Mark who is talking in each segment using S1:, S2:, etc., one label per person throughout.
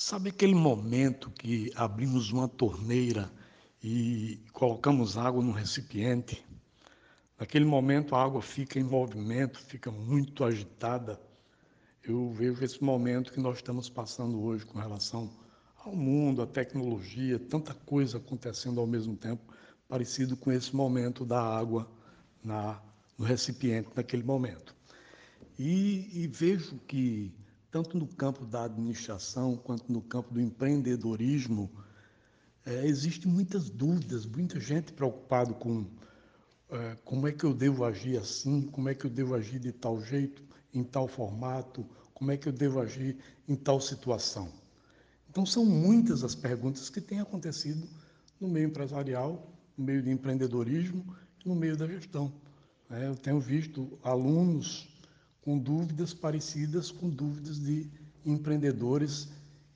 S1: Sabe aquele momento que abrimos uma torneira e colocamos água num recipiente? Naquele momento a água fica em movimento, fica muito agitada. Eu vejo esse momento que nós estamos passando hoje com relação ao mundo, à tecnologia, tanta coisa acontecendo ao mesmo tempo, parecido com esse momento da água na, no recipiente naquele momento. E, e vejo que tanto no campo da administração quanto no campo do empreendedorismo, é, existem muitas dúvidas, muita gente preocupada com é, como é que eu devo agir assim, como é que eu devo agir de tal jeito, em tal formato, como é que eu devo agir em tal situação. Então, são muitas as perguntas que têm acontecido no meio empresarial, no meio do empreendedorismo no meio da gestão. É, eu tenho visto alunos com dúvidas parecidas com dúvidas de empreendedores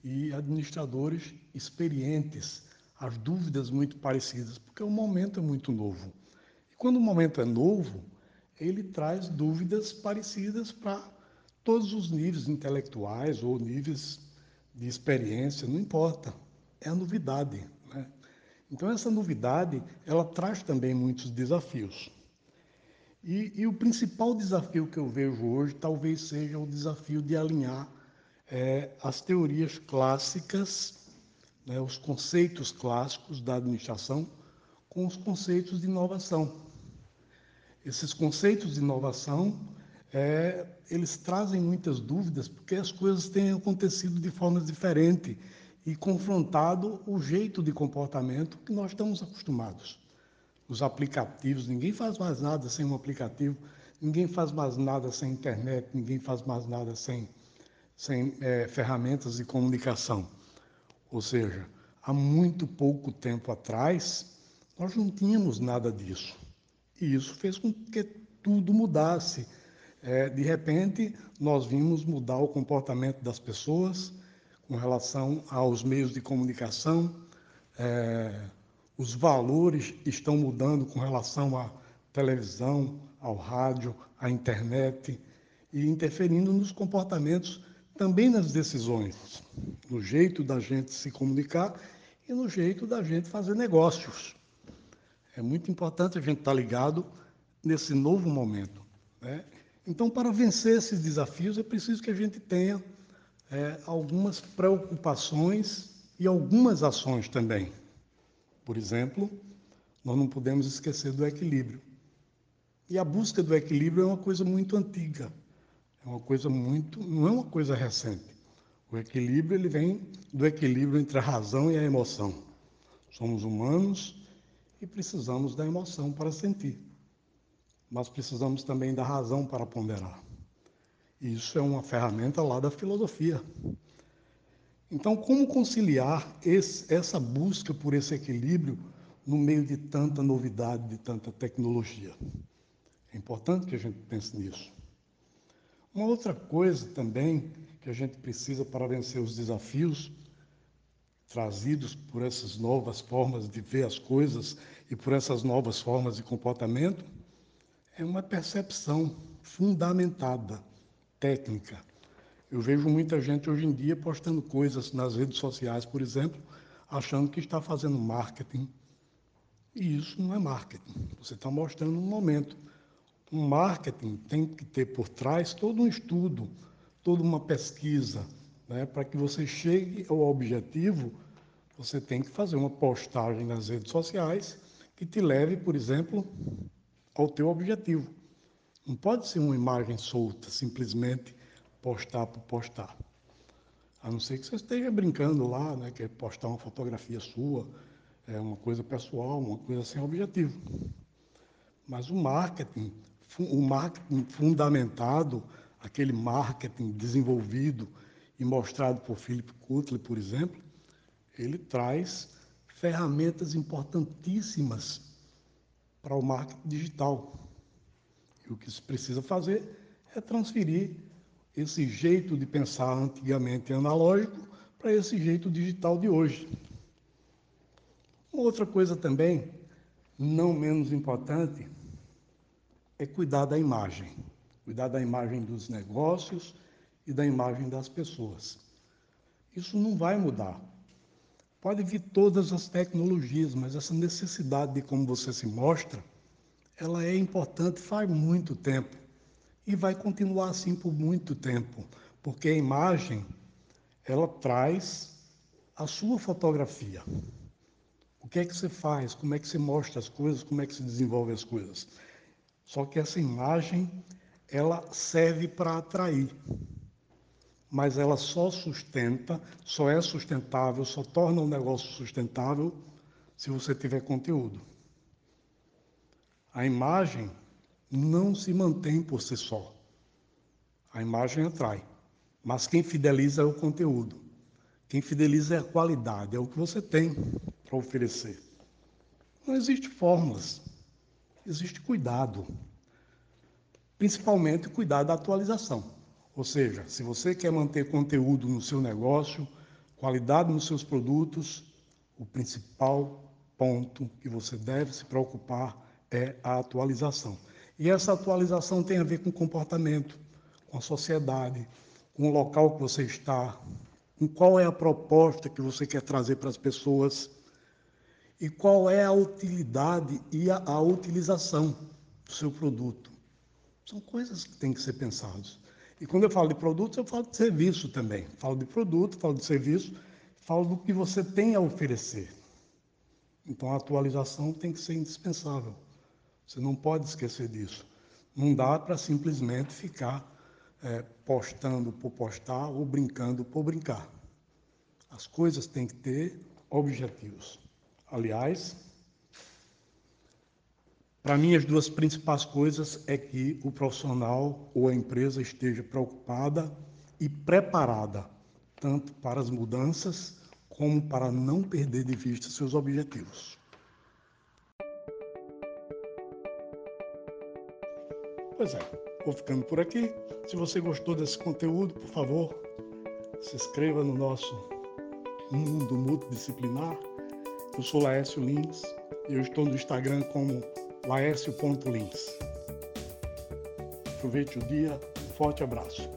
S1: e administradores experientes, as dúvidas muito parecidas, porque o momento é muito novo. E quando o momento é novo, ele traz dúvidas parecidas para todos os níveis intelectuais ou níveis de experiência, não importa, é a novidade. Né? Então essa novidade, ela traz também muitos desafios. E, e, o principal desafio que eu vejo hoje talvez seja o desafio de alinhar é, as teorias clássicas, né, os conceitos clássicos da administração, com os conceitos de inovação. Esses conceitos de inovação, é, eles trazem muitas dúvidas, porque as coisas têm acontecido de formas diferentes e confrontado o jeito de comportamento que nós estamos acostumados os aplicativos, ninguém faz mais nada sem um aplicativo, ninguém faz mais nada sem internet, ninguém faz mais nada sem, sem é, ferramentas de comunicação. Ou seja, há muito pouco tempo atrás, nós não tínhamos nada disso. E isso fez com que tudo mudasse. É, de repente, nós vimos mudar o comportamento das pessoas com relação aos meios de comunicação. É, os valores estão mudando com relação à televisão, ao rádio, à internet e interferindo nos comportamentos, também nas decisões, no jeito da gente se comunicar e no jeito da gente fazer negócios. É muito importante a gente estar ligado nesse novo momento. Né? Então, para vencer esses desafios, é preciso que a gente tenha é, algumas preocupações e algumas ações também. Por exemplo, nós não podemos esquecer do equilíbrio. E a busca do equilíbrio é uma coisa muito antiga, é uma coisa muito, não é uma coisa recente. O equilíbrio ele vem do equilíbrio entre a razão e a emoção. Somos humanos e precisamos da emoção para sentir, mas precisamos também da razão para ponderar. Isso é uma ferramenta lá da filosofia. Então, como conciliar esse, essa busca por esse equilíbrio no meio de tanta novidade, de tanta tecnologia? É importante que a gente pense nisso. Uma outra coisa também que a gente precisa para vencer os desafios trazidos por essas novas formas de ver as coisas e por essas novas formas de comportamento é uma percepção fundamentada, técnica, eu vejo muita gente hoje em dia postando coisas nas redes sociais, por exemplo, achando que está fazendo marketing. E isso não é marketing. Você está mostrando um momento. Um marketing tem que ter por trás todo um estudo, toda uma pesquisa. Né? Para que você chegue ao objetivo, você tem que fazer uma postagem nas redes sociais que te leve, por exemplo, ao teu objetivo. Não pode ser uma imagem solta, simplesmente postar por postar. A não ser que você esteja brincando lá, né, que é postar uma fotografia sua, é uma coisa pessoal, uma coisa sem objetivo. Mas o marketing, o marketing fundamentado, aquele marketing desenvolvido e mostrado por Philip Kotler, por exemplo, ele traz ferramentas importantíssimas para o marketing digital. E o que se precisa fazer é transferir esse jeito de pensar antigamente analógico para esse jeito digital de hoje. Outra coisa também, não menos importante, é cuidar da imagem. Cuidar da imagem dos negócios e da imagem das pessoas. Isso não vai mudar. Pode vir todas as tecnologias, mas essa necessidade de como você se mostra, ela é importante faz muito tempo e vai continuar assim por muito tempo, porque a imagem ela traz a sua fotografia. O que é que você faz? Como é que você mostra as coisas? Como é que se desenvolve as coisas? Só que essa imagem ela serve para atrair mas ela só sustenta, só é sustentável, só torna um negócio sustentável se você tiver conteúdo. A imagem não se mantém por si só. A imagem atrai, mas quem fideliza é o conteúdo. Quem fideliza é a qualidade, é o que você tem para oferecer. Não existe fórmulas, existe cuidado. Principalmente cuidar da atualização. Ou seja, se você quer manter conteúdo no seu negócio, qualidade nos seus produtos, o principal ponto que você deve se preocupar é a atualização. E essa atualização tem a ver com comportamento, com a sociedade, com o local que você está, com qual é a proposta que você quer trazer para as pessoas e qual é a utilidade e a, a utilização do seu produto. São coisas que têm que ser pensadas. E quando eu falo de produtos, eu falo de serviço também. Falo de produto, falo de serviço, falo do que você tem a oferecer. Então a atualização tem que ser indispensável. Você não pode esquecer disso. Não dá para simplesmente ficar é, postando por postar ou brincando por brincar. As coisas têm que ter objetivos. Aliás, para mim, as duas principais coisas é que o profissional ou a empresa esteja preocupada e preparada, tanto para as mudanças como para não perder de vista seus objetivos. Pois é, vou ficando por aqui. Se você gostou desse conteúdo, por favor, se inscreva no nosso Mundo Multidisciplinar. Eu sou Laércio Lins e eu estou no Instagram como laércio.lins. Aproveite o dia, um forte abraço.